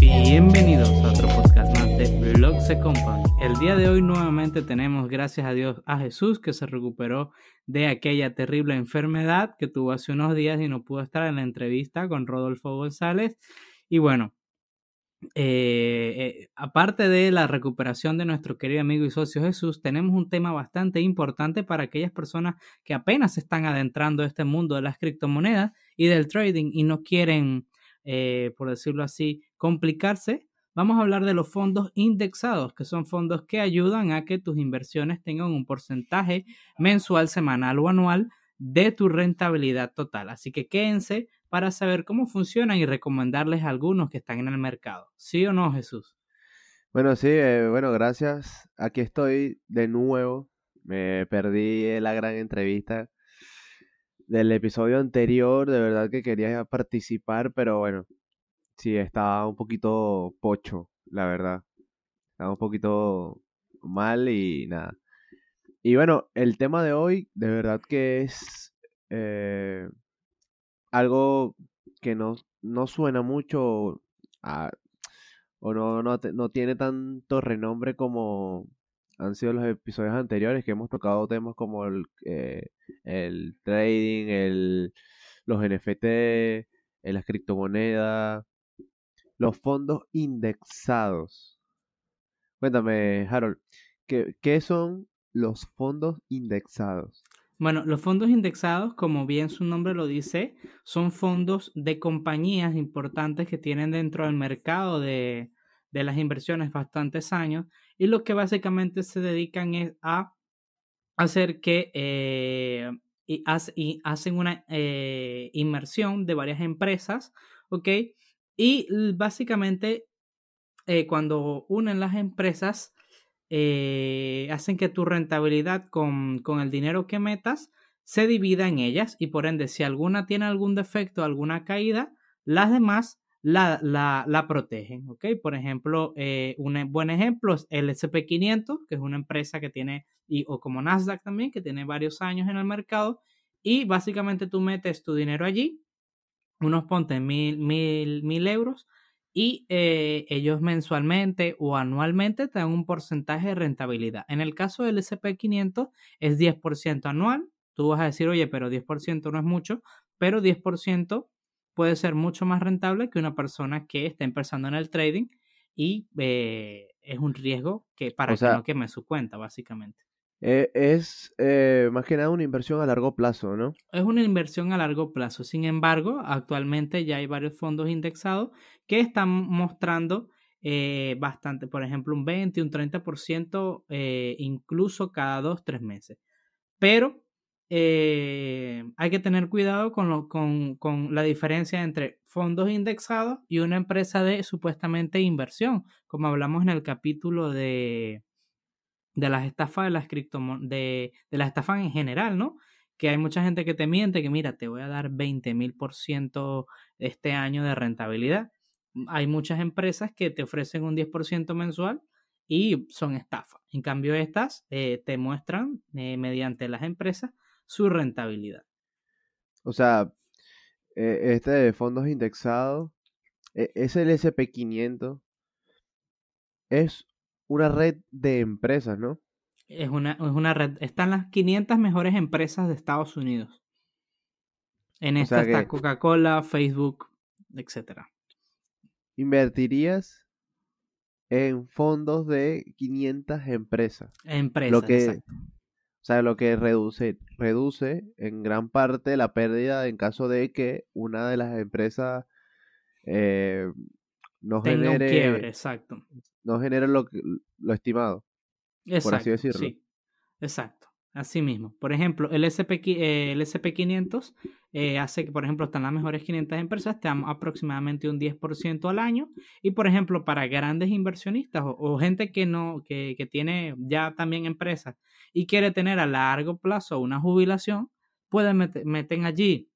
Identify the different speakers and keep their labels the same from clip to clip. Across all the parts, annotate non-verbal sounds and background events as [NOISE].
Speaker 1: Bienvenidos a otro podcast más de Blogs Company. El día de hoy nuevamente tenemos, gracias a Dios, a Jesús que se recuperó de aquella terrible enfermedad que tuvo hace unos días y no pudo estar en la entrevista con Rodolfo González. Y bueno, eh, eh, aparte de la recuperación de nuestro querido amigo y socio Jesús, tenemos un tema bastante importante para aquellas personas que apenas se están adentrando a este mundo de las criptomonedas y del trading y no quieren, eh, por decirlo así, complicarse. Vamos a hablar de los fondos indexados, que son fondos que ayudan a que tus inversiones tengan un porcentaje mensual, semanal o anual de tu rentabilidad total. Así que quédense para saber cómo funcionan y recomendarles algunos que están en el mercado. ¿Sí o no, Jesús?
Speaker 2: Bueno, sí, eh, bueno, gracias. Aquí estoy de nuevo. Me perdí la gran entrevista del episodio anterior. De verdad que quería participar, pero bueno, sí, estaba un poquito pocho, la verdad. Estaba un poquito mal y nada. Y bueno, el tema de hoy, de verdad que es eh, algo que no, no suena mucho o no, no, no, tiene tanto renombre como han sido los episodios anteriores que hemos tocado temas como el, eh, el trading, el, los NFT, eh, las criptomonedas, los fondos indexados. Cuéntame, Harold, ¿qué, qué son los fondos indexados?
Speaker 1: Bueno, los fondos indexados, como bien su nombre lo dice, son fondos de compañías importantes que tienen dentro del mercado de, las inversiones bastantes años y lo que básicamente se dedican es a hacer que eh, y, hacen una eh, inmersión de varias empresas, ¿ok? Y básicamente eh, cuando unen las empresas hacen que tu rentabilidad con, el dinero que metas se divida en ellas y por ende si alguna tiene algún defecto, alguna caída, las demás la, la, protegen. ¿ok? Por ejemplo, eh, un buen ejemplo es el SP500, que es una empresa que tiene, y, o como Nasdaq también, que tiene varios años en el mercado y básicamente tú metes tu dinero allí, unos ponte mil, mil, mil euros y eh, ellos mensualmente o anualmente te dan un porcentaje de rentabilidad. En el caso del SP500 es 10% anual. Tú vas a decir, oye, pero 10% no es mucho, pero 10% puede ser mucho más rentable que una persona que está empezando en el trading y eh, es un riesgo que para que no queme su cuenta, básicamente.
Speaker 2: Eh, es eh, más que nada una inversión a largo plazo, ¿no?
Speaker 1: Es una inversión a largo plazo. Sin embargo, actualmente ya hay varios fondos indexados que están mostrando bastante, por ejemplo, un 20, un 30%, incluso cada dos, tres meses. Pero hay que tener cuidado con, la diferencia entre fondos indexados y una empresa de supuestamente inversión, como hablamos en el capítulo de de las estafas de las criptomonedas, de, las estafas en general, ¿no? Que hay mucha gente que te miente que mira, te voy a dar 20 mil por ciento este año de rentabilidad. Hay muchas empresas que te ofrecen un 10% mensual y son estafas. En cambio, estas eh, te muestran eh, mediante las empresas su rentabilidad.
Speaker 2: O sea, eh, este de fondos indexados e, es el SP500. Es una red de empresas, ¿no?
Speaker 1: Es una, es una red. Están las 500 mejores empresas de Estados Unidos. En esta está Coca-Cola, Facebook, etc.
Speaker 2: ¿Invertirías en fondos de 500 empresas?
Speaker 1: Empresas,
Speaker 2: lo que, O sea, lo que reduce, reduce en gran parte la pérdida en caso de que una de las empresas eh, no genere...
Speaker 1: quiebre, exacto
Speaker 2: no genera lo, lo estimado. Exacto, por así decirlo. Sí,
Speaker 1: exacto. Así mismo. Por ejemplo, el, SP, eh, el SP500 eh, hace que, por ejemplo, están las mejores 500 empresas, te dan aproximadamente un 10% al año. Y, por ejemplo, para grandes inversionistas o, gente que, no, que, que, tiene ya también empresas y quiere tener a largo plazo una jubilación, pueden meten allí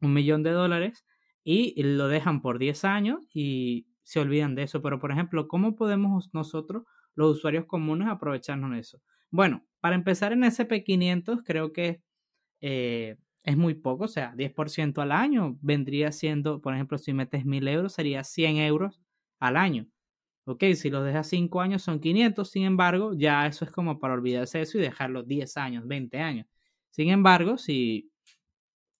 Speaker 1: un millón de dólares y lo dejan por 10 años y se olvidan de eso. Pero, por ejemplo, ¿cómo podemos nosotros, los usuarios comunes, aprovecharnos de eso? Bueno, para empezar en SP500, creo que eh, es muy poco, o sea, 10% al año vendría siendo, por ejemplo, si metes 1000 euros, sería 100 euros al año. Ok, si lo dejas 5 años son 500, sin embargo, ya eso es como para olvidarse de eso y dejarlo 10 años, 20 años. Sin embargo, si,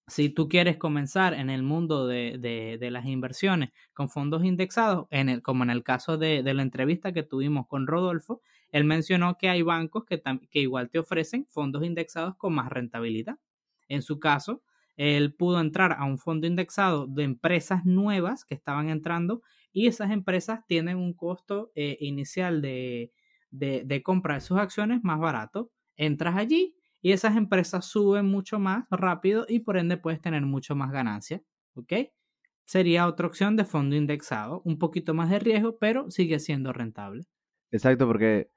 Speaker 1: si tú quieres comenzar en el mundo de, de, las inversiones con fondos indexados, en el, como en el caso de, de, la entrevista que tuvimos con Rodolfo, él mencionó que hay bancos que, que igual te ofrecen fondos indexados con más rentabilidad. En su caso, él pudo entrar a un fondo indexado de empresas nuevas que estaban entrando y esas empresas tienen un costo eh, inicial de, de, compra de sus acciones más barato. Entras allí y esas empresas suben mucho más rápido y por ende puedes tener mucho más ganancia. ¿Ok? Sería otra opción de fondo indexado, un poquito más de riesgo, pero sigue siendo rentable.
Speaker 2: Exacto, porque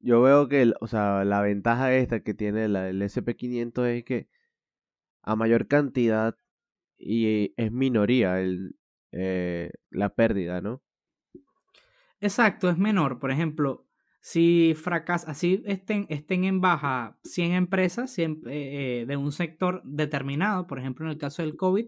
Speaker 2: yo veo que, o sea, la ventaja esta que tiene el SP500 es que a mayor cantidad y es minoría el, eh, la pérdida, ¿no?
Speaker 1: Exacto, es menor. Por ejemplo, si fracasa, así estén, estén en baja 100 empresas eh, eh, de un sector determinado, por ejemplo, en el caso del COVID,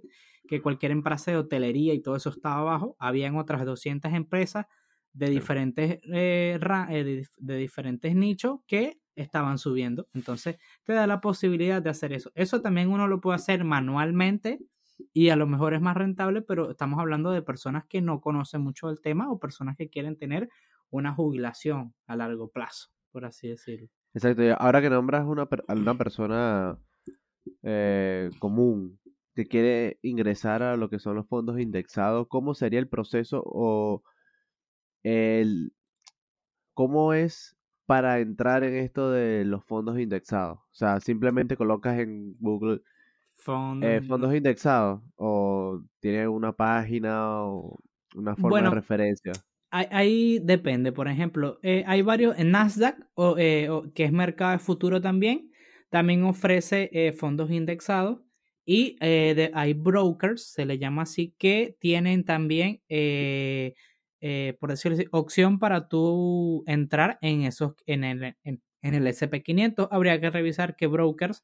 Speaker 1: que cualquier empresa de hotelería y todo eso estaba abajo, habían otras 200 empresas de diferentes, de, de diferentes nichos que estaban subiendo. Entonces, te da la posibilidad de hacer eso. Eso también uno lo puede hacer manualmente y a lo mejor es más rentable, pero estamos hablando de personas que no conocen mucho del tema o personas que quieren tener una jubilación a largo plazo, por así decirlo.
Speaker 2: Exacto, ahora que nombras una, una persona eh, común que quiere ingresar a lo que son los fondos indexados, ¿cómo sería el proceso o el cómo es para entrar en esto de los fondos indexados? O sea, simplemente colocas en Google eh, fondos, indexados o tiene una página o una forma de referencia.
Speaker 1: Ahí, depende, por ejemplo, eh, hay varios en Nasdaq, eh, o, que es mercado de futuro también, también ofrece fondos indexados y hay brokers, se le llama así, que tienen también, por decirlo así, opción para tú entrar en esos, en el, en el SP500. Habría que revisar qué brokers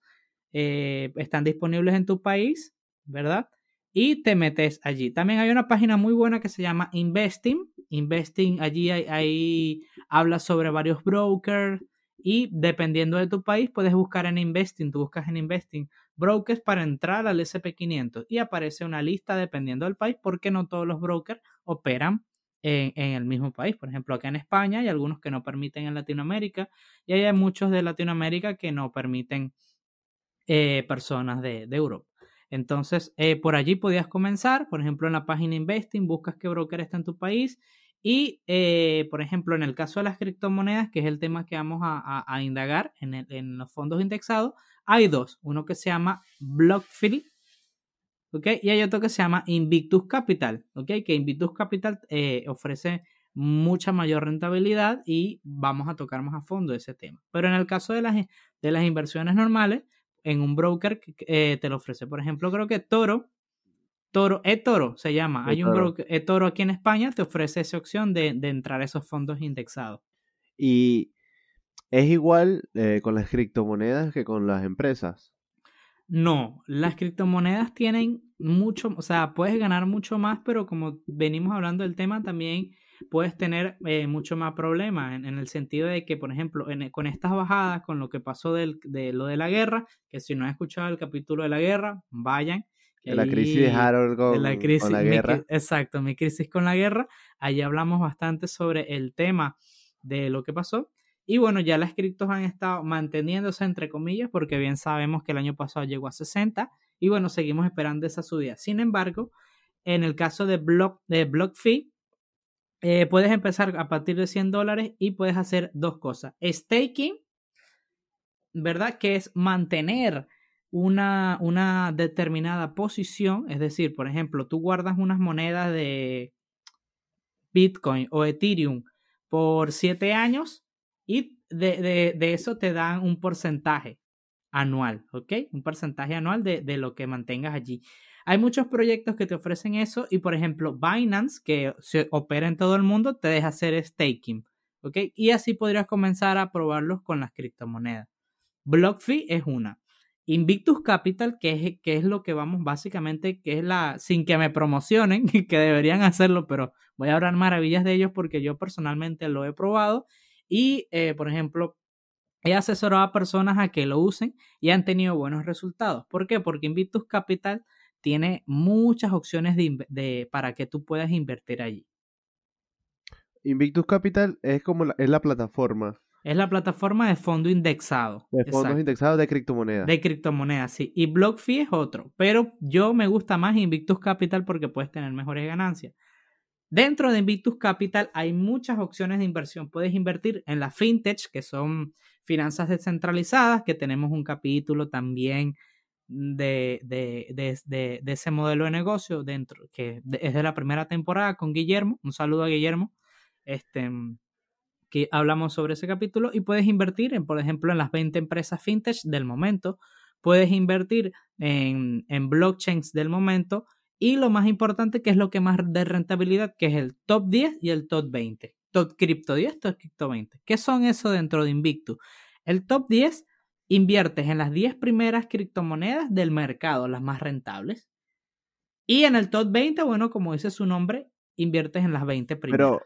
Speaker 1: eh, están disponibles en tu país, ¿verdad? Y te metes allí. También hay una página muy buena que se llama Investing. Investing, allí hay, habla sobre varios brokers y dependiendo de tu país puedes buscar en Investing, tú buscas en Investing brokers para entrar al SP500 y aparece una lista dependiendo del país porque no todos los brokers operan en, en, el mismo país. Por ejemplo, acá en España hay algunos que no permiten en Latinoamérica y hay muchos de Latinoamérica que no permiten eh, personas de, Europa. Entonces, eh, por allí podías comenzar, por ejemplo, en la página Investing, buscas qué broker está en tu país y, eh, por ejemplo, en el caso de las criptomonedas, que es el tema que vamos a, indagar en, los fondos indexados, hay dos, uno que se llama BlockFi, ¿ok? Y hay otro que se llama Invictus Capital, ¿ok? Que Invictus Capital ofrece mucha mayor rentabilidad y vamos a tocar más a fondo ese tema. Pero en el caso de las, de las inversiones normales, en un broker que eh, te lo ofrece. Por ejemplo, creo que Toro, Toro, eToro se llama. Hay un broker, eToro aquí en España, te ofrece esa opción de, entrar a esos fondos indexados.
Speaker 2: Y es igual eh, con las criptomonedas que con las empresas.
Speaker 1: No, las criptomonedas tienen mucho, o sea, puedes ganar mucho más, pero como venimos hablando del tema, también puedes tener eh, mucho más problemas en, el sentido de que, por ejemplo, con estas bajadas, con lo que pasó de lo de la guerra, que si no han escuchado el capítulo de la guerra, vayan.
Speaker 2: De la crisis de Harold con, la, crisis, la guerra.
Speaker 1: exacto, mi crisis con la guerra. Allí hablamos bastante sobre el tema de lo que pasó. Y bueno, ya las criptos han estado manteniéndose entre comillas, porque bien sabemos que el año pasado llegó a 60 y bueno, seguimos esperando esa subida. Sin embargo, en el caso de Block, de BlockFi, eh, puedes empezar a partir de 100 dólares y puedes hacer dos cosas. Staking, ¿verdad? Que es mantener una, una determinada posición. Es decir, por ejemplo, tú guardas unas monedas de Bitcoin o Ethereum por 7 años y de, eso te dan un porcentaje anual, ¿ok? Un porcentaje anual de, de lo que mantengas allí. Hay muchos proyectos que te ofrecen eso y, por ejemplo, Binance, que se opera en todo el mundo, te deja hacer staking. ¿Ok? Y así podrías comenzar a probarlos con las criptomonedas. BlockFi es una. Invictus Capital, que es, que es lo que vamos básicamente, que es la, sin que me promocionen, [LAUGHS] que deberían hacerlo, pero voy a hablar maravillas de ellos porque yo personalmente lo he probado y, eh, por ejemplo, he asesorado a personas a que lo usen y han tenido buenos resultados. ¿Por qué? Porque Invictus Capital tiene muchas opciones de, para que tú puedas invertir allí.
Speaker 2: Invictus Capital es como la, es la plataforma.
Speaker 1: Es la plataforma de fondo indexado.
Speaker 2: De fondos indexados de criptomonedas.
Speaker 1: De criptomonedas, sí. Y BlockFi es otro. Pero yo me gusta más Invictus Capital porque puedes tener mejores ganancias. Dentro de Invictus Capital hay muchas opciones de inversión. Puedes invertir en la fintech, que son finanzas descentralizadas, que tenemos un capítulo también de, de, ese modelo de negocio dentro, que es de la primera temporada con Guillermo. Un saludo a Guillermo. Este, que hablamos sobre ese capítulo y puedes invertir, en, por ejemplo, en las 20 empresas fintech del momento. Puedes invertir en, en blockchains del momento y lo más importante, que es lo que más de rentabilidad, que es el top 10 y el top 20. Top cripto 10, top cripto 20. ¿Qué son eso dentro de Invictus? El top 10 inviertes en las 10 primeras criptomonedas del mercado, las más rentables. Y en el top 20, bueno, como dice su nombre, inviertes en las 20 primeras.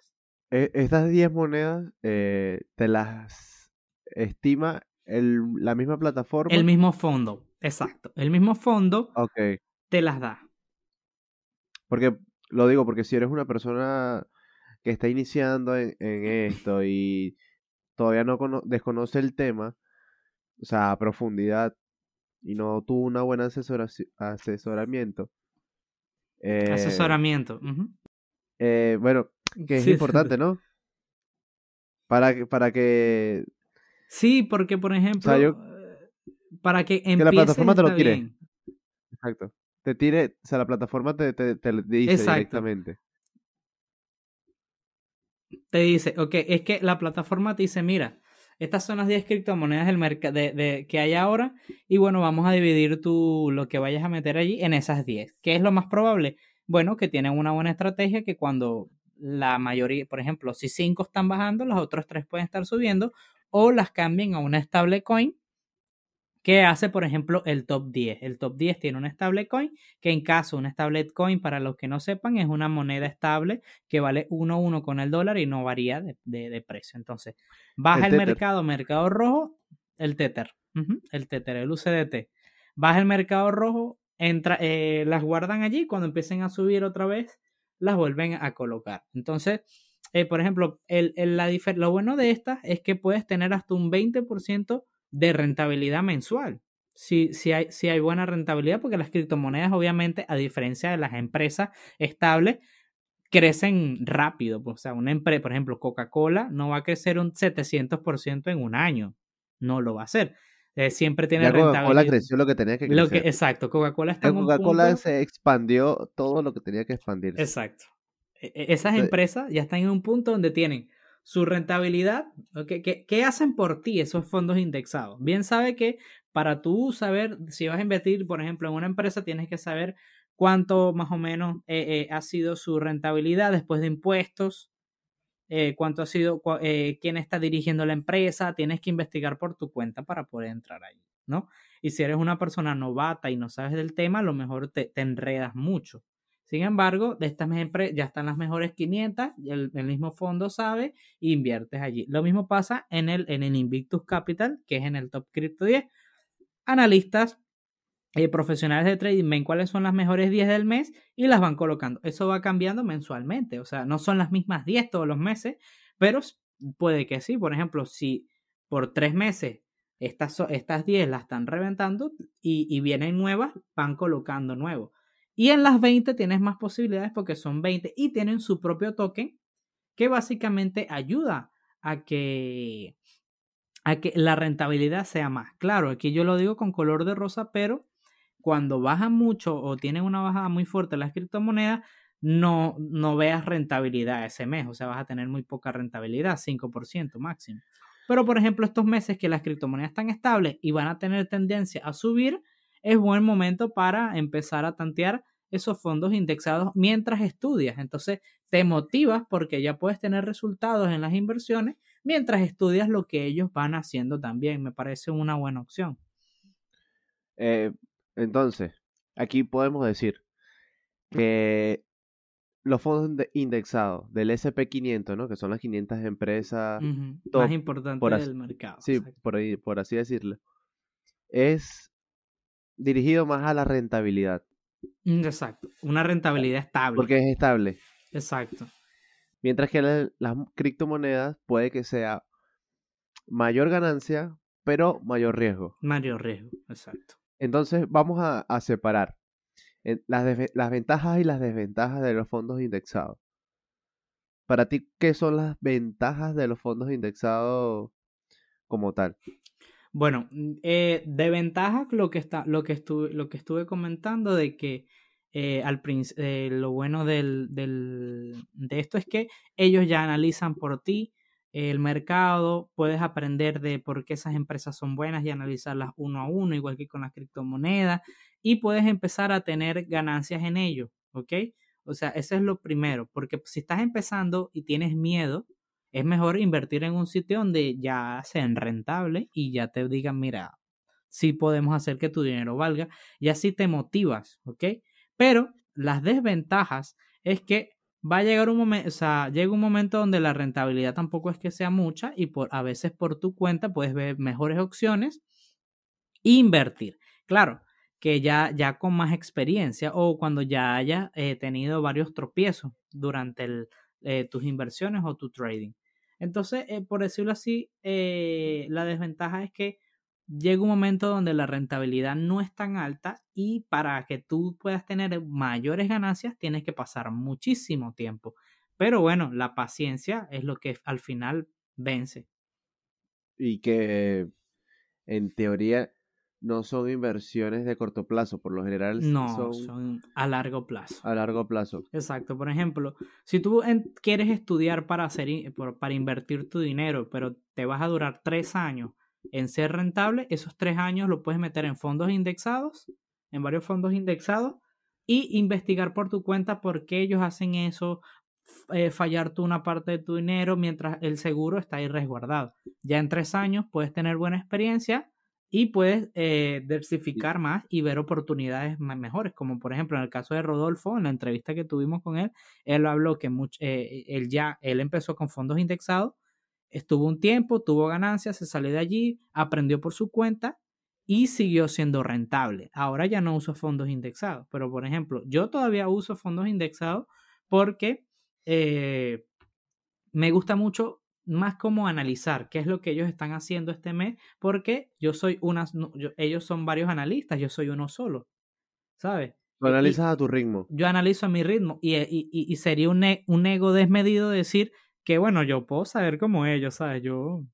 Speaker 2: Pero estas 10 monedas eh, te las estima la misma plataforma.
Speaker 1: El mismo fondo, exacto. El mismo fondo
Speaker 2: okay.
Speaker 1: te las da.
Speaker 2: Porque lo digo porque si eres una persona que está iniciando en, esto y todavía no desconoce el tema, o sea, a profundidad, y no tuvo una buena asesoramiento.
Speaker 1: Eh, asesoramiento.
Speaker 2: Eh, bueno, que es importante, ¿no? Para que, para que...
Speaker 1: Sí, porque por ejemplo, eh, para que
Speaker 2: Que la plataforma te lo quiere. Exacto te tire, o sea, la plataforma te, te, te dice directamente.
Speaker 1: Te dice, ok, es que la plataforma te dice, mira, estas son las 10 criptomonedas del mercado de, que hay ahora y bueno, vamos a dividir tú lo que vayas a meter allí en esas 10. ¿Qué es lo más probable? Bueno, que tienen una buena estrategia que cuando la mayoría, por ejemplo, si 5 están bajando, los otros 3 pueden estar subiendo o las cambien a una stablecoin ¿Qué hace, por ejemplo, el top 10? El top 10 tiene un stablecoin que en caso un stablecoin, para los que no sepan, es una moneda estable que vale 1-1 con el dólar y no varía de, precio. Entonces, baja el, mercado, mercado rojo, el Tether, el Tether, el UCDT. Baja el mercado rojo, entra, eh, las guardan allí, cuando empiecen a subir otra vez, las vuelven a colocar. Entonces, eh, por ejemplo, el, la lo bueno de estas es que puedes tener hasta un 20% de rentabilidad mensual. Si, si, hay, si hay buena rentabilidad, porque las criptomonedas, obviamente, a diferencia de las empresas estables, crecen rápido. O sea, una empresa, por ejemplo, Coca-Cola no va a crecer un 700% en un año. No lo va a hacer. Eh, siempre tiene
Speaker 2: rentabilidad. Coca-Cola creció lo que tenía que
Speaker 1: crecer. exacto, Coca-Cola está en
Speaker 2: Coca-Cola se expandió todo lo que tenía que expandirse.
Speaker 1: Exacto. E, e, esas empresas ya están en un punto donde tienen su rentabilidad, ¿qué, ¿qué, hacen por ti esos fondos indexados? Bien sabe que para tú saber si vas a invertir, por ejemplo, en una empresa, tienes que saber cuánto más o menos eh, eh, ha sido su rentabilidad después de impuestos, eh, cuánto ha sido, quién está dirigiendo la empresa, tienes que investigar por tu cuenta para poder entrar ahí, ¿no? Y si eres una persona novata y no sabes del tema, a lo mejor te, te enredas mucho. Sin embargo, de estas empresas ya están las mejores 500, el, el, mismo fondo sabe inviertes allí. Lo mismo pasa en el, en el Invictus Capital, que es en el Top Crypto 10. Analistas eh, profesionales de trading ven cuáles son las mejores 10 del mes y las van colocando. Eso va cambiando mensualmente, o sea, no son las mismas 10 todos los meses, pero puede que sí. Por ejemplo, si por tres meses estas, estas 10 las están reventando y, y vienen nuevas, van colocando nuevos. Y en las 20 tienes más posibilidades porque son 20 y tienen su propio token que básicamente ayuda a que, a que la rentabilidad sea más. Claro, aquí yo lo digo con color de rosa, pero cuando bajan mucho o tienen una bajada muy fuerte las criptomonedas, no, no veas rentabilidad ese mes, o sea, vas a tener muy poca rentabilidad, 5% máximo. Pero, por ejemplo, estos meses que las criptomonedas están estables y van a tener tendencia a subir, es buen momento para empezar a tantear esos fondos indexados mientras estudias. Entonces, te motivas porque ya puedes tener resultados en las inversiones mientras estudias lo que ellos van haciendo también. Me parece una buena opción.
Speaker 2: Eh, entonces, aquí podemos decir que los fondos de- indexados del SP500, ¿no? Que son las 500 empresas top,
Speaker 1: Más importante
Speaker 2: por así-
Speaker 1: del mercado.
Speaker 2: sí, por ahí, por así decirlo, es dirigido más a la rentabilidad,
Speaker 1: Mm, Exacto. Una rentabilidad estable.
Speaker 2: porque es estable.
Speaker 1: Exacto.
Speaker 2: Mientras que la- las criptomonedas puede que sea mayor ganancia, pero mayor riesgo.
Speaker 1: Mario riesgo. Exacto.
Speaker 2: Entonces vamos a, a separar las, desve- las ventajas y las desventajas de los fondos indexados. Para ti, ¿qué son las ventajas de los fondos indexados como tal?
Speaker 1: Bueno, mm, eh, de ventaja lo que está, lo que estuve, lo que estuve comentando de que eh, al eh, lo bueno del, del- de esto es que ellos ya analizan por ti el mercado, puedes aprender de por qué esas empresas son buenas y analizarlas uno a uno, igual que con las criptomonedas, y puedes empezar a tener ganancias en ello, ¿ok? O sea, eso es lo primero, porque si estás empezando y tienes miedo, es mejor invertir en un sitio donde ya sean rentables y ya te digan, mira, sí podemos hacer que tu dinero valga y así te motivas, ¿ok? Pero las desventajas es que va a llegar un momento, o sea, llega un momento donde la rentabilidad tampoco es que sea mucha y por a veces por tu cuenta puedes ver mejores opciones e invertir. Claro, que ya, ya con más experiencia o cuando ya hayas eh, tenido varios tropiezos durante eh, tus inversiones o tu trading. Entonces, eh, por decirlo así, eh, la desventaja es que llega un momento donde la rentabilidad no es tan alta y para que tú puedas tener mayores ganancias tienes que pasar muchísimo tiempo. Pero bueno, la paciencia es lo que al final vence.
Speaker 2: Y que en teoría no son inversiones de corto plazo, por lo general
Speaker 1: No,
Speaker 2: son
Speaker 1: son a largo plazo.
Speaker 2: a largo plazo.
Speaker 1: Exacto. Por ejemplo, si tú en- quieres estudiar para, hacer, para invertir tu dinero, pero te vas a durar tres años en ser rentable, esos tres años lo puedes meter en fondos indexados, en varios fondos indexados, y investigar por tu cuenta por qué ellos hacen eso, eh, fallar tú una parte de tu dinero mientras el seguro está ahí resguardado. Ya en tres años puedes tener buena experiencia y puedes eh, diversificar más y ver oportunidades mejores, como por ejemplo en el caso de Rodolfo, en la entrevista que tuvimos con él, él habló que much- eh, él ya, él empezó con fondos indexados, estuvo un tiempo, tuvo ganancias, se salió de allí, aprendió por su cuenta y siguió siendo rentable. Ahora ya no uso fondos indexados, pero por ejemplo, yo todavía uso fondos indexados porque eh, me gusta mucho más como analizar qué es lo que ellos están haciendo este mes, porque yo soy una, yo- ellos son varios analistas, yo soy uno solo, ¿sabes?
Speaker 2: Lo
Speaker 1: y-
Speaker 2: analizas a tu ritmo.
Speaker 1: yo analizo a mi ritmo y, y- y- y sería un, e- un ego desmedido decir que, bueno, yo puedo saber como ellos, ¿sabes? Yo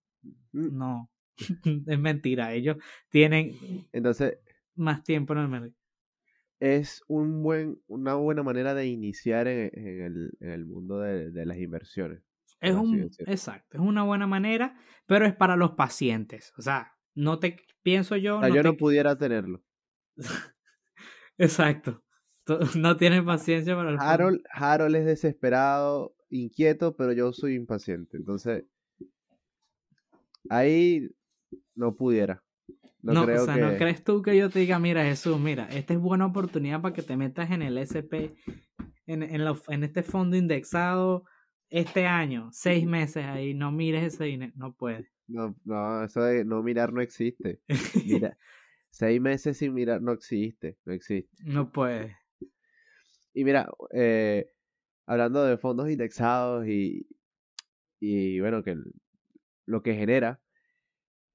Speaker 2: Mm,
Speaker 1: no, [LAUGHS] es mentira, ellos tienen
Speaker 2: Entonces,
Speaker 1: más tiempo en el mercado.
Speaker 2: es un buen, una buena manera de iniciar en, en el, en el mundo de, de las inversiones.
Speaker 1: Es un, exacto, es una buena manera, pero es para los pacientes, o sea, no te, pienso yo,
Speaker 2: O sea,
Speaker 1: no
Speaker 2: yo
Speaker 1: te-
Speaker 2: no pudiera tenerlo. [LAUGHS]
Speaker 1: exacto, [LAUGHS] no tienes paciencia para fondo.
Speaker 2: Harold, Harold es desesperado, inquieto, pero yo soy impaciente. Entonces, ahí no pudiera. No,
Speaker 1: No,
Speaker 2: creo
Speaker 1: o sea,
Speaker 2: que...
Speaker 1: ¿no crees tú que yo te diga, mira, Jesús, mira, esta es buena oportunidad para que te metas en el SP, en, en, la- en este fondo indexado este año, seis meses ahí, no mires ese dinero, no puedes.
Speaker 2: No, no, eso de no mirar no existe. Mira, [LAUGHS] seis meses sin mirar no existe, no existe.
Speaker 1: no puedes.
Speaker 2: Y mira, eh, hablando de fondos indexados y, y bueno, que lo que genera,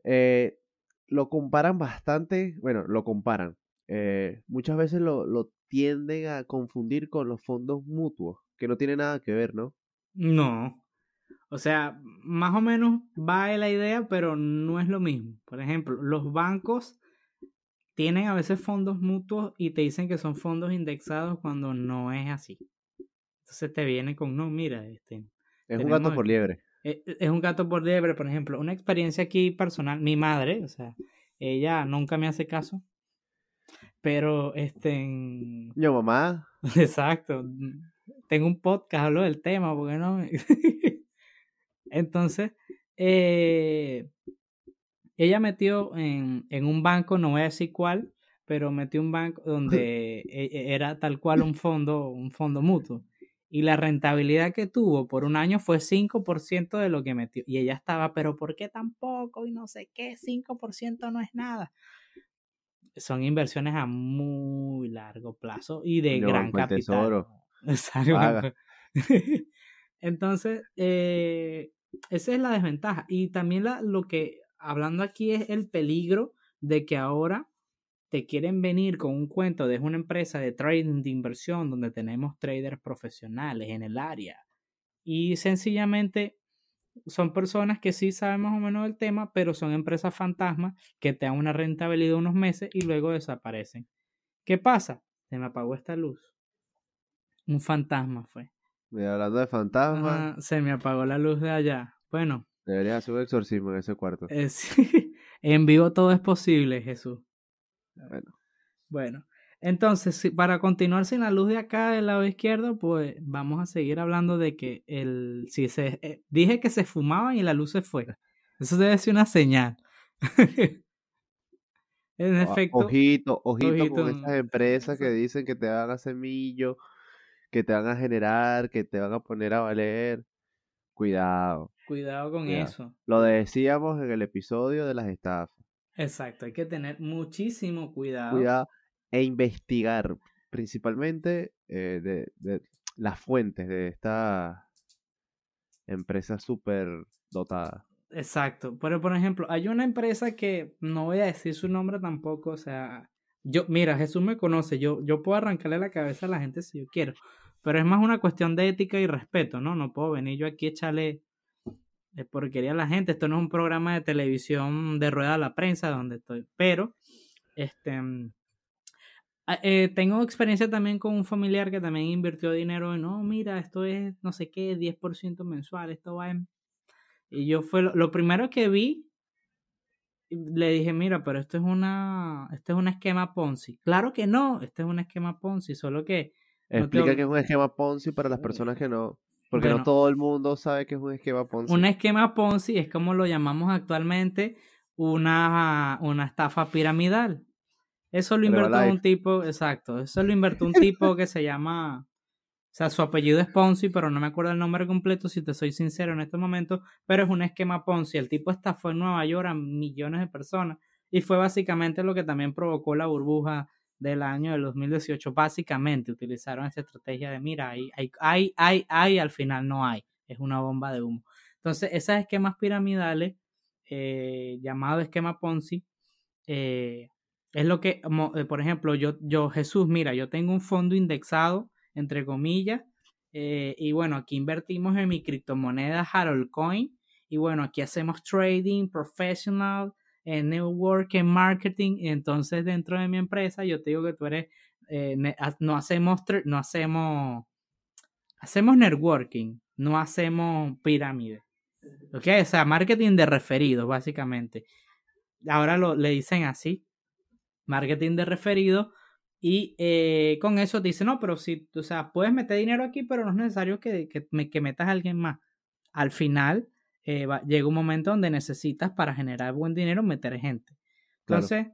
Speaker 2: eh, lo comparan bastante, bueno, lo comparan. eh, muchas veces lo, lo tienden a confundir con los fondos mutuos, que no tiene nada que ver, ¿no?
Speaker 1: No. O sea, más o menos va la idea, pero no es lo mismo. Por ejemplo, los bancos tienen a veces fondos mutuos y te dicen que son fondos indexados cuando no es así. Entonces te viene con, no, mira, este,
Speaker 2: Es un gato por liebre.
Speaker 1: e- e- es un gato por liebre, por ejemplo, una experiencia aquí personal, mi madre, o sea, ella nunca me hace caso, pero este,
Speaker 2: Yo, mamá, [LAUGHS]
Speaker 1: exacto, tengo un podcast, hablo del tema, porque no? [LAUGHS] Entonces, eh, ella metió en, en un banco, no voy a decir cuál, pero metí un banco [LAUGHS] donde e, e, era tal cual un fondo, un fondo mutuo. Y la rentabilidad que tuvo por un año fue 5% de lo que metió. Y ella estaba, pero ¿por qué tan poco? Y no sé qué, 5% no es nada. Son inversiones a muy largo plazo y de gran capital. Tesoro. [LAUGHS] Exacto. [LAUGHS] Entonces, eh, esa es la desventaja. Y también la, lo que, hablando aquí, es el peligro de que ahora te quieren venir con un cuento de una empresa de trading de inversión donde tenemos traders profesionales en el área. Y sencillamente son personas que sí saben más o menos del tema, pero son empresas fantasmas que te dan una rentabilidad unos meses y luego desaparecen. ¿Qué pasa? Se me apagó esta luz. Un fantasma fue.
Speaker 2: hablando de fantasmas.
Speaker 1: se me apagó la luz de allá. Bueno.
Speaker 2: Debería hacer un exorcismo en ese cuarto. [LAUGHS]
Speaker 1: en vivo todo es posible, Jesús. Bueno. Bueno. Entonces, para continuar sin la luz de acá del lado izquierdo, pues vamos a seguir hablando de que el si se eh, dije que se fumaban y la luz se fue. [LAUGHS] Eso debe ser una señal. [LAUGHS]
Speaker 2: en efecto. Ojito, ojito, con esas empresas que dicen que te van a hacer millo, que te van a generar, que te van a poner a valer. Cuidado.
Speaker 1: Cuidado con eso.
Speaker 2: Lo decíamos en el episodio de las estafas.
Speaker 1: Exacto, hay que tener muchísimo cuidado.
Speaker 2: Cuidado e investigar principalmente eh, de, de, las fuentes de esta empresa súper dotada.
Speaker 1: Exacto, pero por ejemplo, hay una empresa que no voy a decir su nombre tampoco, o sea, yo, mira, Jesús me conoce, yo, yo puedo arrancarle la cabeza a la gente si yo quiero, pero es más una cuestión de ética y respeto, ¿no? No puedo venir yo aquí a echarle porquería a la gente, esto no es un programa de televisión de rueda a la prensa donde estoy, pero, este, Ah, eh, tengo experiencia también con un familiar que también invirtió dinero en, no, mira, esto es no sé qué, 10% mensual, esto va en... Y yo fue lo, primero que vi, le dije, mira, pero esto es una, esto es un esquema Ponzi. Claro que no, este es un esquema Ponzi, solo que...
Speaker 2: Explica que es un esquema Ponzi para las personas que no, porque no todo el mundo sabe que es un esquema Ponzi.
Speaker 1: Un esquema Ponzi es como lo llamamos actualmente una, una estafa piramidal. Eso lo invirtió un tipo, exacto, eso lo invirtió un tipo que se llama, o sea, su apellido es Ponzi, pero no me acuerdo el nombre completo, si te soy sincero en este momento, pero es un esquema Ponzi. El tipo estafó en Nueva York a millones de personas y fue básicamente lo que también provocó la burbuja del año del 2018. Básicamente utilizaron esa estrategia de, mira, hay, hay, hay, hay, hay, al final no hay. Es una bomba de humo. Entonces, esos esquemas piramidales, eh, llamado esquema Ponzi, eh, es lo que, eh, por ejemplo, yo, yo, Jesús, mira, yo tengo un fondo indexado, entre comillas, eh, y bueno, aquí invertimos en mi criptomoneda Harold Coin, y bueno, aquí hacemos trading professional, en network, en marketing, y entonces dentro de mi empresa yo te digo que tú eres, eh, no hacemos, no hacemos, hacemos networking, no hacemos pirámide. ¿Ok? O sea, marketing de referidos, básicamente. Ahora lo, le dicen así marketing de referido. Y eh, con eso te dice, no, pero si, o sea, puedes meter dinero aquí, pero no es necesario que, que, que metas a alguien más. Al final, eh, llega un momento donde necesitas para generar buen dinero meter gente. Entonces...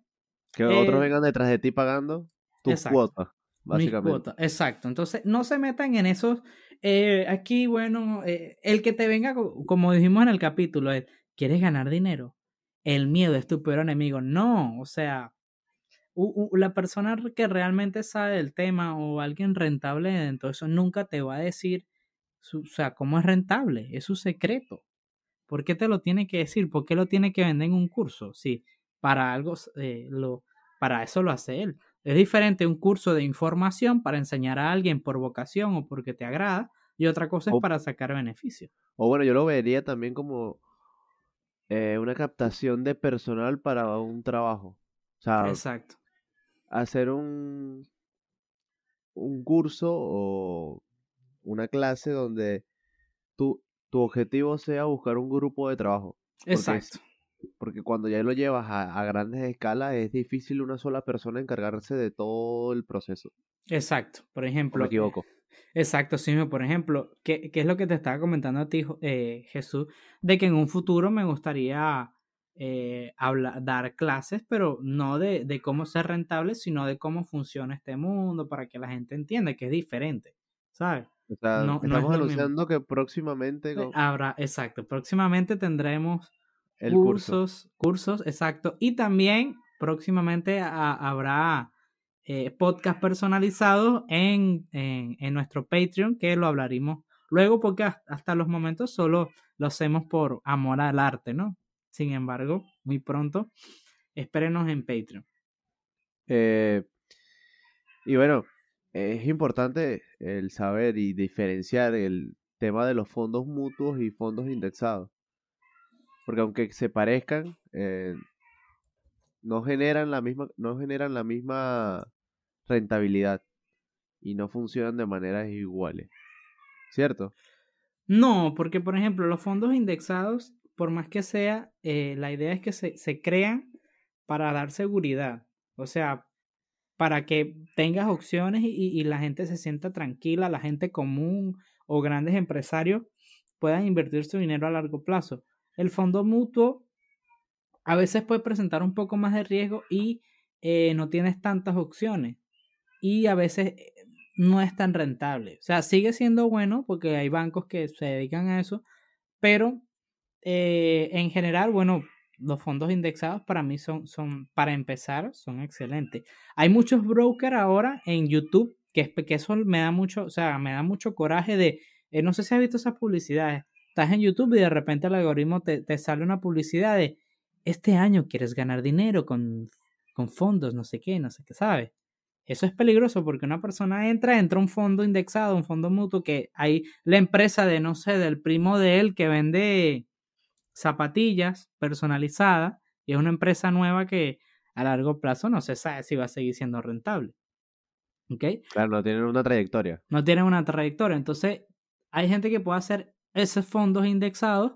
Speaker 2: Que otros eh, vengan detrás de ti pagando tus cuotas,
Speaker 1: básicamente. Exacto. Entonces, no se metan en esos... aquí, bueno, el que te venga, como dijimos en el capítulo, es, ¿quieres ganar dinero? El miedo es tu peor enemigo. No, o sea, la persona que realmente sabe del tema o alguien rentable dentro de eso nunca te va a decir, o sea, cómo es rentable, es su secreto. ¿Por qué te lo tiene que decir? ¿Por qué lo tiene que vender en un curso? Sí, para algo, eh, lo, para eso lo hace él. Es diferente un curso de información para enseñar a alguien por vocación o porque te agrada y otra cosa es para sacar beneficio.
Speaker 2: O bueno, yo lo vería también como eh, una captación de personal para un trabajo. O sea, Exacto hacer un, un curso o una clase donde tu, tu objetivo sea buscar un grupo de trabajo. Exacto. Porque cuando ya lo llevas a, grandes escalas es difícil una sola persona encargarse de todo el proceso.
Speaker 1: Exacto. Por ejemplo.
Speaker 2: me equivoco.
Speaker 1: Exacto, sí, por ejemplo, ¿qué, ¿qué, es lo que te estaba comentando a ti, eh, Jesús? De que en un futuro me gustaría eh, dar clases, pero no de, de, cómo ser rentable, sino de cómo funciona este mundo, para que la gente entienda que es diferente, ¿sabes?
Speaker 2: No, estamos anunciando que próximamente...
Speaker 1: Habrá, exacto, próximamente tendremos El cursos, cursos, exacto, y también próximamente habrá eh, podcast personalizados en, en, en, nuestro Patreon, que lo hablaremos luego, porque hasta los momentos solo lo hacemos por amor al arte, ¿no? Sin embargo, muy pronto, espérenos en Patreon.
Speaker 2: Eh, y bueno, es importante el saber y diferenciar el tema de los fondos mutuos y fondos indexados. Porque aunque se parezcan, eh, no generan la misma, no generan la misma rentabilidad y no funcionan de maneras iguales. ¿Cierto?
Speaker 1: No, porque por ejemplo, los fondos indexados, por más que sea, eh, la idea es que se, se crean para dar seguridad. O sea, para que tengas opciones y, la gente se sienta tranquila, la gente común o grandes empresarios puedan invertir su dinero a largo plazo. El fondo mutuo a veces puede presentar un poco más de riesgo y eh, no tienes tantas opciones. Y a veces eh, no es tan rentable. O sea, sigue siendo bueno porque hay bancos que se dedican a eso, pero eh, en general, bueno, los fondos indexados para mí son, son, para empezar, son excelentes. Hay muchos brokers ahora en YouTube que, que eso me da mucho, o sea, me da mucho coraje de, no sé si has visto esas publicidades, estás en YouTube y de repente el algoritmo te, te sale una publicidad de este año quieres ganar dinero con, con fondos, no sé qué, no sé qué, ¿sabes? Eso es peligroso porque una persona entra, entra un fondo indexado, un fondo mutuo, que hay la empresa de, no sé, del primo de él que vende zapatillas personalizadas y es una empresa nueva que a largo plazo no se sabe si va a seguir siendo rentable. ¿Ok?
Speaker 2: Claro, no tienen una trayectoria.
Speaker 1: No tienen una trayectoria. Entonces, hay gente que puede hacer esos fondos indexados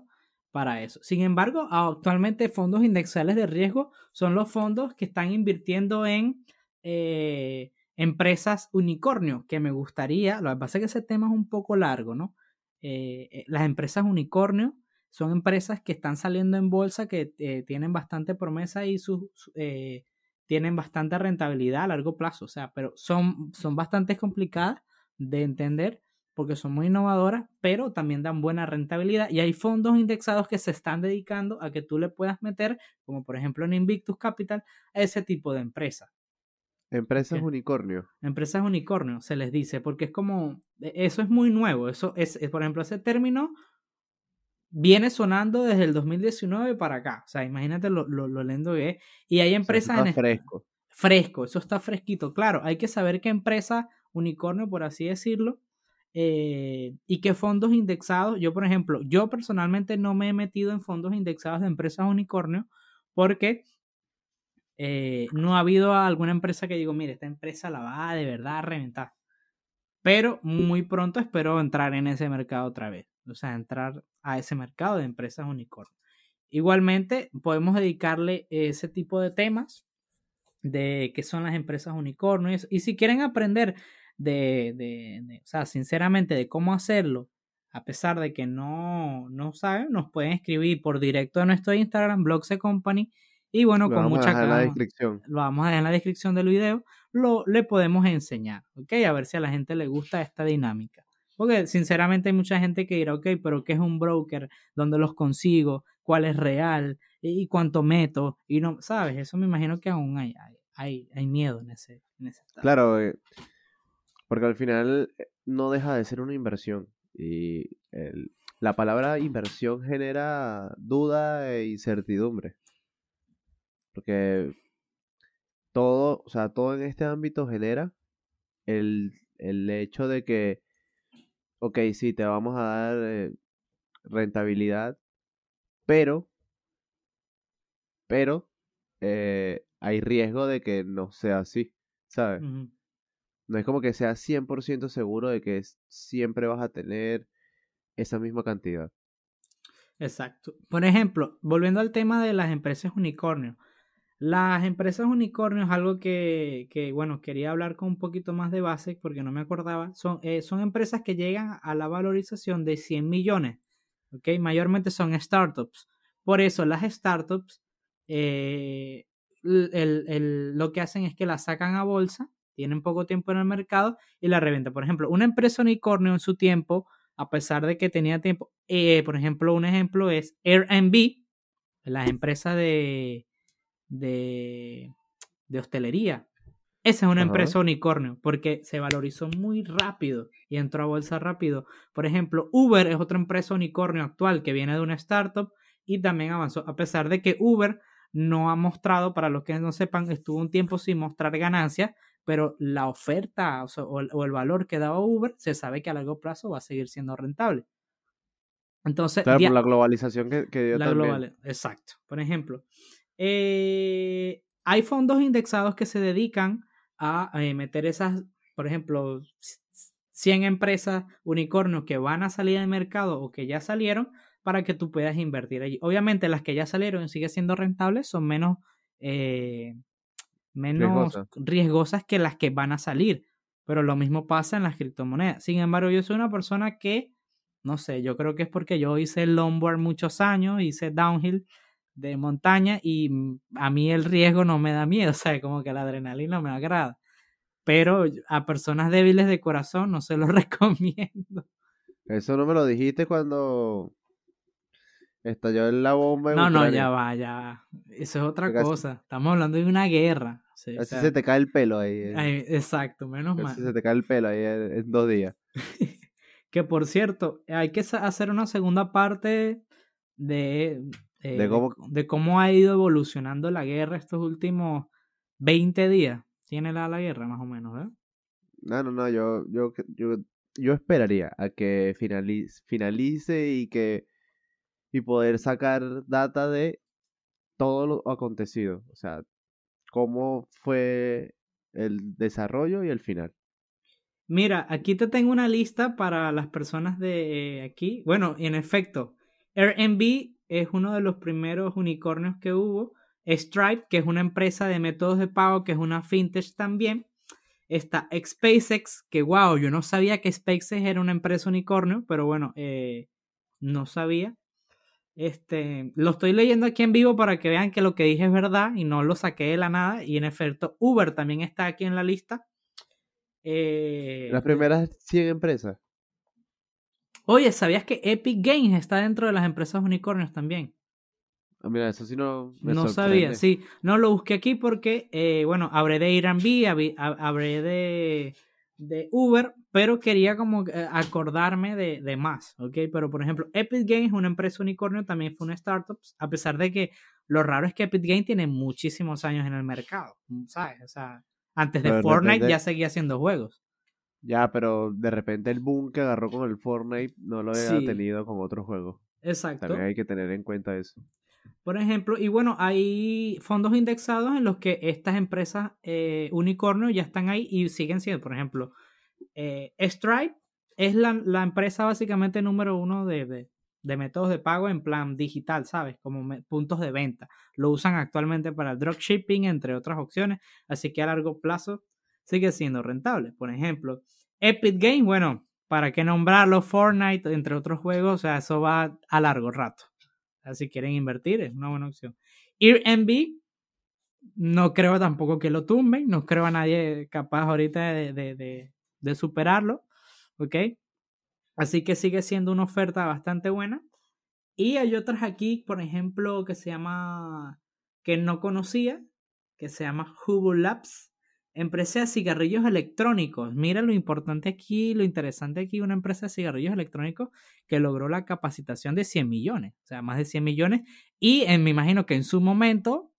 Speaker 1: para eso. Sin embargo, actualmente fondos indexales de riesgo son los fondos que están invirtiendo en eh, empresas unicornio, que me gustaría, lo que pasa es que ese tema es un poco largo, ¿no? Eh, eh, las empresas unicornio son empresas que están saliendo en bolsa, que tienen bastante promesa y sus, tienen bastante rentabilidad a largo plazo, o sea, pero son, son bastante complicadas de entender porque son muy innovadoras, pero también dan buena rentabilidad y hay fondos indexados que se están dedicando a que tú le puedas meter, como por ejemplo en Invictus Capital, a ese tipo de empresas.
Speaker 2: Empresas unicornio.
Speaker 1: Empresas unicornio, se les dice, porque es como, e, eso es muy nuevo, eso es, por ejemplo, ese término viene sonando desde el 2019 para acá, o sea, imagínate lo, lo, lo lento que es, y hay empresas...
Speaker 2: en fresco.
Speaker 1: Fresco, eso está fresquito, claro, hay que saber qué empresa unicornio, por así decirlo, eh, y qué fondos indexados. Yo, por ejemplo, yo personalmente no me he metido en fondos indexados de empresas unicornio porque eh, no ha habido alguna empresa que digo, mire, esta empresa la va de verdad a reventar. Pero muy pronto espero entrar en ese mercado otra vez. O sea, entrar a ese mercado de empresas unicornio. Igualmente, podemos dedicarle ese tipo de temas de qué son las empresas unicornios. Y si quieren aprender de, de, o sea, sinceramente, de cómo hacerlo, a pesar de que no, no saben, nos pueden escribir por directo a nuestro Instagram, Blogse Company. Y bueno, con mucha calma, lo vamos a dejar en la descripción del video, lo le podemos enseñar, ¿ok? A ver si a la gente le gusta esta dinámica. Porque sinceramente hay mucha gente que dirá, ok, pero ¿qué es un broker? ¿Dónde los consigo? ¿Cuál es real? ¿Y cuánto meto? Y no, ¿sabes? Eso me imagino que aún hay, hay, hay miedo en ese, en ese
Speaker 2: estado. Claro, eh, porque al final eh, no deja de ser una inversión. Y la palabra inversión genera duda e incertidumbre. Porque todo, o sea, todo en este ámbito genera el, hecho de que, ok, sí, te vamos a dar eh, rentabilidad, pero, pero eh, hay riesgo de que no sea así, ¿sabes? No es como que sea 100% seguro de que siempre vas a tener esa misma cantidad.
Speaker 1: Exacto. Por ejemplo, volviendo al tema de las empresas unicornio. Las empresas unicornio es algo que, bueno, quería hablar con un poquito más de base porque no me acordaba. Son, eh, son empresas que llegan a la valorización de 100 millones. ¿ok? Mayormente son startups. Por eso las startups eh, lo que hacen es que la sacan a bolsa, tienen poco tiempo en el mercado y la reventan. Por ejemplo, una empresa unicornio en su tiempo, a pesar de que tenía tiempo, eh, por ejemplo, un ejemplo es Airbnb, las empresas de, de, de hostelería. Esa es una empresa unicornio porque se valorizó muy rápido y entró a bolsa rápido. Por ejemplo, Uber es otra empresa unicornio actual que viene de una startup y también avanzó, a pesar de que Uber no ha mostrado, para los que no sepan, estuvo un tiempo sin mostrar ganancias, pero la oferta o, el, valor que daba Uber se sabe que a largo plazo va a seguir siendo rentable. Entonces,
Speaker 2: claro, por la globalización que, dio la
Speaker 1: también. exacto. Por ejemplo, eh, hay fondos indexados que se dedican a eh, meter esas, por ejemplo, 100 empresas unicornios que van a salir al mercado o que ya salieron, para que tú puedas invertir allí. Obviamente las que ya salieron y siguen siendo rentables son menos, eh, menos riesgosas que las que van a salir, pero lo mismo pasa en las criptomonedas. Sin embargo, yo soy una persona que, no sé, yo creo que es porque yo hice longboard muchos años, hice downhill de montaña y a mí el riesgo no me da miedo, [LAUGHS] o sea, como que la adrenalina me agrada. Pero a personas débiles de corazón no se lo [LAUGHS] recomiendo.
Speaker 2: Eso no me lo dijiste cuando Estalló la bomba.
Speaker 1: no, no, ya va, ya. Eso es otra cosa. Estamos hablando de una guerra.
Speaker 2: así se te cae el pelo ahí.
Speaker 1: Eh. exacto, menos mal.
Speaker 2: Así se te cae el pelo ahí en, dos días. [LAUGHS]
Speaker 1: que por cierto, hay que hacer una segunda parte de, eh, de, cómo... de, cómo... ha ido evolucionando la guerra estos últimos 20 días. Tiene la, la guerra, más o menos, ¿eh?
Speaker 2: No, no, no, yo, yo, yo, yo esperaría a que finalice, finalice y que y poder sacar data de todo lo acontecido. O sea, cómo fue el desarrollo y el final.
Speaker 1: Mira, aquí te tengo una lista para las personas de aquí. Bueno, en efecto, Airbnb es uno de los primeros unicornios que hubo. Stripe, que es una empresa de métodos de pago, que es una fintech también. Está SpaceX, que wow, yo no sabía que SpaceX era una empresa unicornio, pero bueno, eh, no sabía. Este, lo estoy leyendo aquí en vivo para que vean que lo que dije es verdad y no lo saqué de la nada. Y en efecto, Uber también está aquí en la lista.
Speaker 2: Eh, Las primeras 100 empresas.
Speaker 1: Oye, ¿sabías que Epic Games está dentro de las empresas unicornios también?
Speaker 2: Ah, mira, eso sí no
Speaker 1: me No sabía, sí. No lo busqué aquí porque, eh, bueno, habré de Airbnb, habré de de Uber, pero quería como eh, acordarme de, de, más, ¿ok? Pero por ejemplo, Epic Games es una empresa unicornio, también fue una startup, a pesar de que lo raro es que Epic Games tiene muchísimos años en el mercado, ¿sabes? O sea, antes de Fortnite ya seguía haciendo juegos.
Speaker 2: Ya, pero de repente el boom que agarró con el Fortnite no lo había tenido con otros juegos.
Speaker 1: Exacto.
Speaker 2: También hay que tener en cuenta eso.
Speaker 1: Por ejemplo, y bueno, hay fondos indexados en los que estas empresas eh, unicornio ya están ahí y siguen siendo, por ejemplo, eh, Stripe es la, la, empresa básicamente número uno de, de, métodos de pago en plan digital, ¿sabes? Como puntos de venta. Lo usan actualmente para el dropshipping, entre otras opciones, así que a largo plazo sigue siendo rentable. Por ejemplo, Epic Games, bueno, ¿para qué nombrarlo? Fortnite, entre otros juegos, o sea, eso va a largo rato si quieren invertir, es una buena opción. Airbnb, no creo tampoco que lo tumben, no creo a nadie capaz ahorita de, de, de, superarlo, ¿ok? Así que sigue siendo una oferta bastante buena. Y hay otras aquí, por ejemplo, que se llama, que no conocía, que se llama Hubu Labs empresa de cigarrillos electrónicos. Mira lo importante aquí, lo interesante aquí, una empresa de cigarrillos electrónicos que logró la capacitación de 100 millones, o sea, más de 100 millones. Y en, me imagino que en su momento,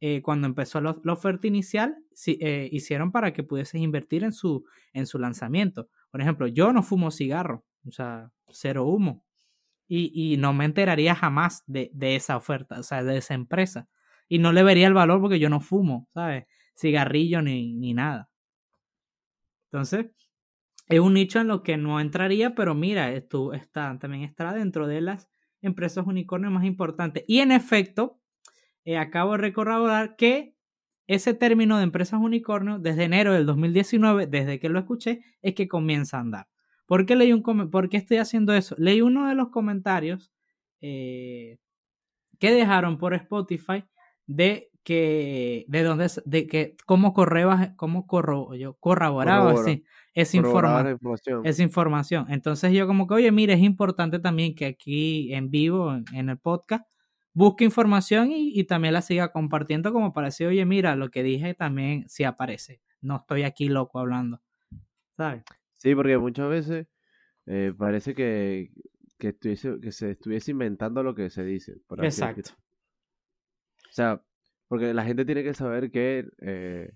Speaker 1: eh, cuando empezó la, oferta inicial, eh, hicieron para que pudieses invertir en su, en su lanzamiento. Por ejemplo, yo no fumo cigarro, o sea, cero humo. Y, y no me enteraría jamás de, de esa oferta, o sea, de esa empresa. Y no le vería el valor porque yo no fumo, ¿sabes? Cigarrillo ni, ni nada. Entonces, es un nicho en lo que no entraría, pero mira, esto está, también está dentro de las empresas unicornio más importantes. Y en efecto, eh, acabo de recordar que ese término de empresas unicornio, desde enero del 2019, desde que lo escuché, es que comienza a andar. ¿Por qué, leí un ¿Por qué estoy haciendo eso? Leí uno de los comentarios eh, que dejaron por Spotify de que de dónde de que cómo correba cómo corro, yo corroboraba así esa, información. esa información. Entonces yo como que, oye, mire, es importante también que aquí en vivo, en, el podcast, busque información y, también la siga compartiendo como para decir, oye, mira, lo que dije también sí aparece. No estoy aquí loco hablando. ¿Sabes?
Speaker 2: Sí, porque muchas veces eh, parece que, que, estuviese, que se estuviese inventando lo que se dice.
Speaker 1: Exacto.
Speaker 2: O sea, porque la gente tiene que saber que eh,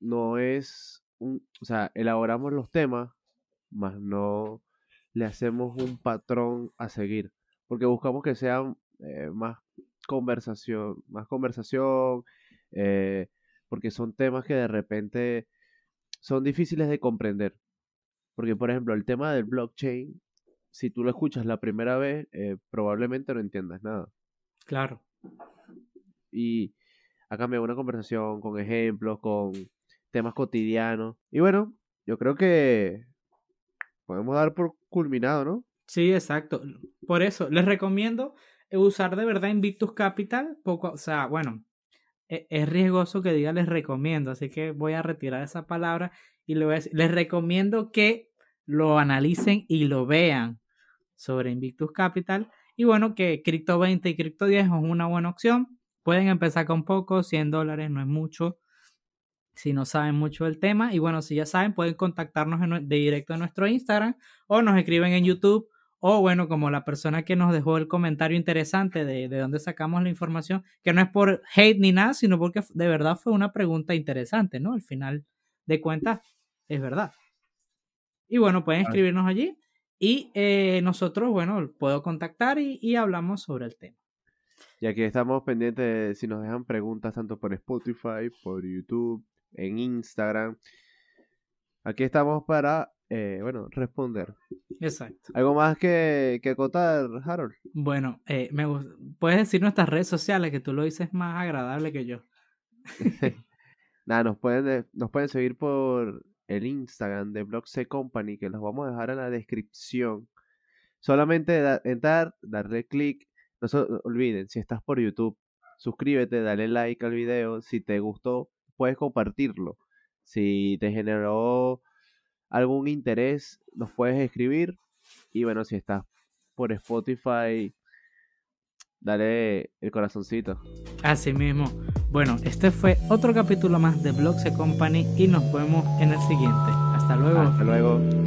Speaker 2: no es un, o sea, elaboramos los temas, más no le hacemos un patrón a seguir, porque buscamos que sean eh, más conversación, más conversación, eh, porque son temas que de repente son difíciles de comprender. Porque, por ejemplo, el tema del blockchain, si tú lo escuchas la primera vez, probablemente no entiendas nada.
Speaker 1: Claro.
Speaker 2: Y, ha una conversación con ejemplos, con temas cotidianos. Y bueno, yo creo que podemos dar por culminado, ¿no?
Speaker 1: Sí, exacto. Por eso, les recomiendo usar de verdad Invictus Capital. Poco, o sea, bueno, e, es, riesgoso que diga les recomiendo, así que voy a retirar esa palabra y le voy a decir, les recomiendo que lo analicen y lo vean sobre Invictus Capital. Y bueno, que Crypto 20 y Crypto 10 es una buena opción. Pueden empezar con poco, 100 dólares no es mucho si no saben mucho del tema. Y bueno, si ya saben, pueden contactarnos de directo en nuestro Instagram o nos escriben en YouTube. O bueno, como la persona que nos dejó el comentario interesante de, de dónde sacamos la información, que no es por hate ni nada, sino porque de verdad fue una pregunta interesante, ¿no? Al final de cuentas, es verdad. Y bueno, pueden escribirnos allí y eh, nosotros, bueno, puedo contactar y hablamos sobre el tema.
Speaker 2: Y aquí estamos pendientes de si nos dejan preguntas tanto por Spotify, por YouTube, en Instagram. Aquí estamos para, eh, bueno, responder.
Speaker 1: Exacto.
Speaker 2: ¿Algo más que, que acotar, Harold?
Speaker 1: Bueno, eh, me puedes decir nuestras redes sociales, que tú lo dices más agradable que yo. [LAUGHS]
Speaker 2: Nada, nos pueden, nos pueden seguir por el Instagram de Blog Company, que los vamos a dejar en la descripción. Solamente entrar, darle clic no se olviden, si estás por YouTube, suscríbete, dale like al video. Si te gustó, puedes compartirlo. Si te generó algún interés, nos puedes escribir. Y bueno, si estás por Spotify, dale el corazoncito.
Speaker 1: Así mismo. Bueno, este fue otro capítulo más de Blogs Company y nos vemos en el siguiente. Hasta luego.
Speaker 2: Hasta luego.